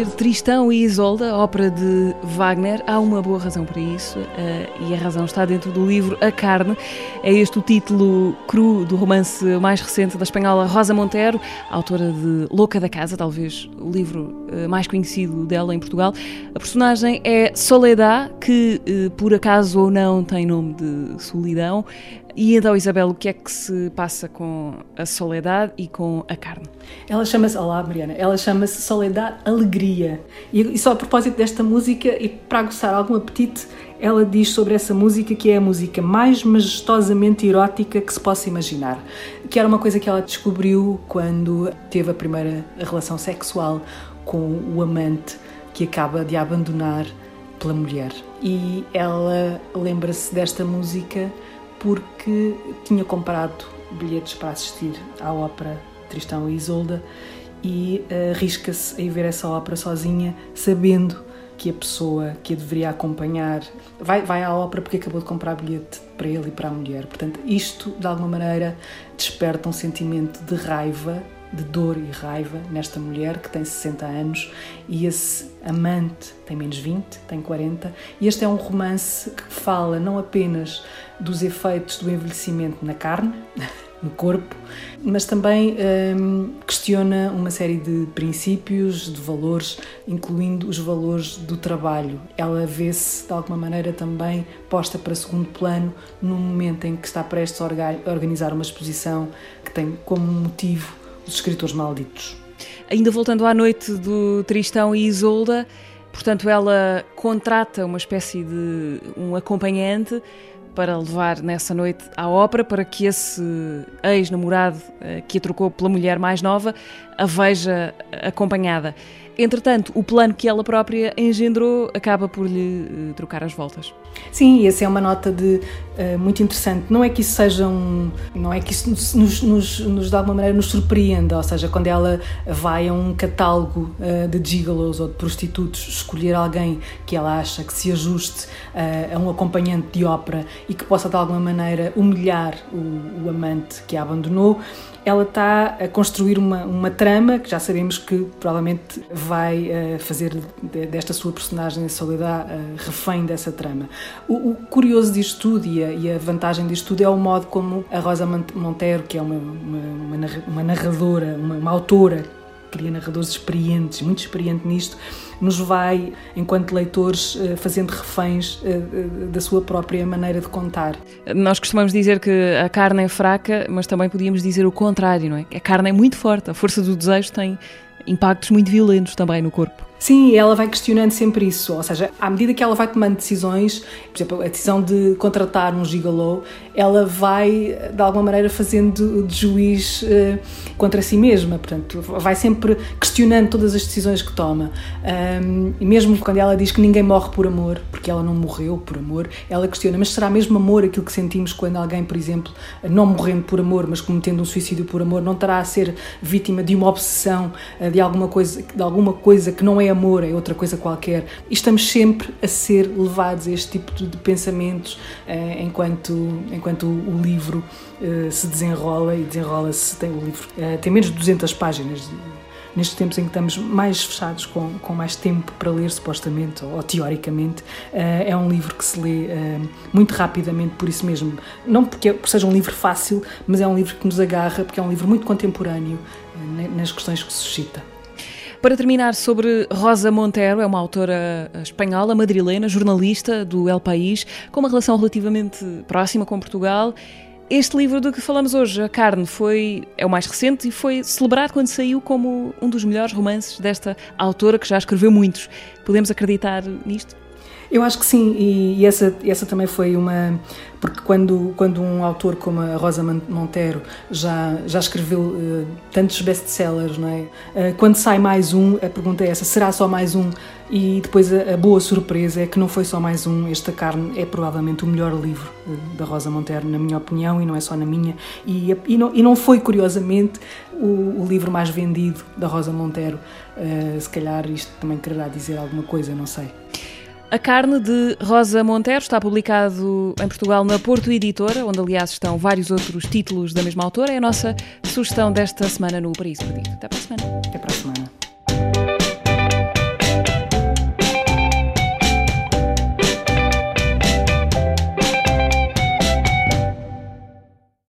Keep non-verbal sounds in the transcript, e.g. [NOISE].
Ouvir Tristão e Isolda, ópera de Wagner. Há uma boa razão para isso, uh, e a razão está dentro do livro A Carne. É este o título cru do romance mais recente da espanhola Rosa Montero, autora de Louca da Casa, talvez o livro uh, mais conhecido dela em Portugal. A personagem é Soledad, que uh, por acaso ou não tem nome de solidão. E então, Isabel, o que é que se passa com a Soledad e com a carne? Ela chama-se, olá Mariana, ela chama-se Soledad Alegria. E, e só a propósito desta música, e para aguçar algum apetite, ela diz sobre essa música que é a música mais majestosamente erótica que se possa imaginar. Que era uma coisa que ela descobriu quando teve a primeira relação sexual com o amante que acaba de abandonar pela mulher. E ela lembra-se desta música porque tinha comprado bilhetes para assistir à ópera Tristão e Isolda e uh, arrisca-se a ir ver essa ópera sozinha, sabendo que a pessoa que a deveria acompanhar vai, vai à ópera porque acabou de comprar bilhete para ele e para a mulher. Portanto, isto de alguma maneira desperta um sentimento de raiva, de dor e raiva nesta mulher que tem 60 anos e esse amante tem menos 20, tem 40. E este é um romance que fala não apenas dos efeitos do envelhecimento na carne, [LAUGHS] no corpo, mas também hum, questiona uma série de princípios, de valores, incluindo os valores do trabalho. Ela vê-se de alguma maneira também posta para segundo plano no momento em que está prestes a organizar uma exposição que tem como motivo os escritores malditos. Ainda voltando à noite do Tristão e Isolda, portanto, ela contrata uma espécie de um acompanhante para levar nessa noite à ópera para que esse ex-namorado eh, que a trocou pela mulher mais nova a veja acompanhada. Entretanto, o plano que ela própria engendrou acaba por lhe uh, trocar as voltas. Sim, essa é uma nota de uh, muito interessante. Não é que isso seja um, não é que isso nos, nos, nos, de alguma maneira nos surpreenda, ou seja, quando ela vai a um catálogo uh, de gigolos ou de prostitutos escolher alguém que ela acha que se ajuste a um acompanhante de ópera e que possa de alguma maneira humilhar o, o amante que a abandonou, ela está a construir uma, uma trama que já sabemos que provavelmente vai uh, fazer desta sua personagem, Soledad, uh, refém dessa trama. O, o, curioso disto tudo e a, e a, vantagem disto tudo é o modo como a Rosa Montero, que é uma, uma, uma narradora, uma, uma autora cria narradores experientes, muito experiente nisto, nos vai, enquanto leitores, eh, fazendo reféns eh, eh, da sua própria maneira de contar. Nós costumamos dizer que a carne é fraca, mas também podíamos dizer o contrário, não é? A carne é muito forte, a força do desejo tem impactos muito violentos também no corpo. Sim, ela vai questionando sempre isso, ou seja, à medida que ela vai tomando decisões, por exemplo, a decisão de contratar um gigolô, ela vai, de alguma maneira, fazendo de juiz uh, contra si mesma, portanto, vai sempre questionando todas as decisões que toma. Um, e mesmo quando ela diz que ninguém morre por amor, porque ela não morreu por amor, ela questiona, mas será mesmo amor aquilo que sentimos quando alguém, por exemplo, não morrendo por amor, mas cometendo um suicídio por amor, não terá a ser vítima de uma obsessão, uh, de alguma coisa, de alguma coisa que não é amor, é outra coisa qualquer. E estamos sempre a ser levados a este tipo de pensamentos uh, enquanto, enquanto o livro uh, se desenrola e desenrola-se. Tem, o livro uh, tem menos de 200 páginas. Nestes tempos em que estamos mais fechados, com, com mais tempo para ler, supostamente, ou, ou teoricamente, é um livro que se lê muito rapidamente, por isso mesmo. Não porque seja um livro fácil, mas é um livro que nos agarra, porque é um livro muito contemporâneo nas questões que suscita. Para terminar, sobre Rosa Montero, é uma autora espanhola, madrilena, jornalista do El País, com uma relação relativamente próxima com Portugal. Este livro do que falamos hoje, A Carne, foi, é o mais recente e foi celebrado quando saiu como um dos melhores romances desta autora que já escreveu muitos. Podemos acreditar nisto? Eu acho que sim, e, e essa, essa também foi uma. Porque quando, quando um autor como a Rosa Montero já, já escreveu uh, tantos best-sellers, não é? Uh, quando sai mais um, a pergunta é essa: será só mais um? E depois a, a, boa surpresa é que não foi só mais um. Esta carne é provavelmente o melhor livro uh, da Rosa Montero, na minha opinião, e não é só na minha. E, e, não, e não foi, curiosamente, o, o livro mais vendido da Rosa Monteiro. se calhar isto também quererá dizer alguma coisa, não sei. A Carne de Rosa Montero está publicado em Portugal na Porto Editora, onde aliás estão vários outros títulos da mesma autora. É a nossa sugestão desta semana no Paraíso Perdido. Até para a semana. Até para a semana.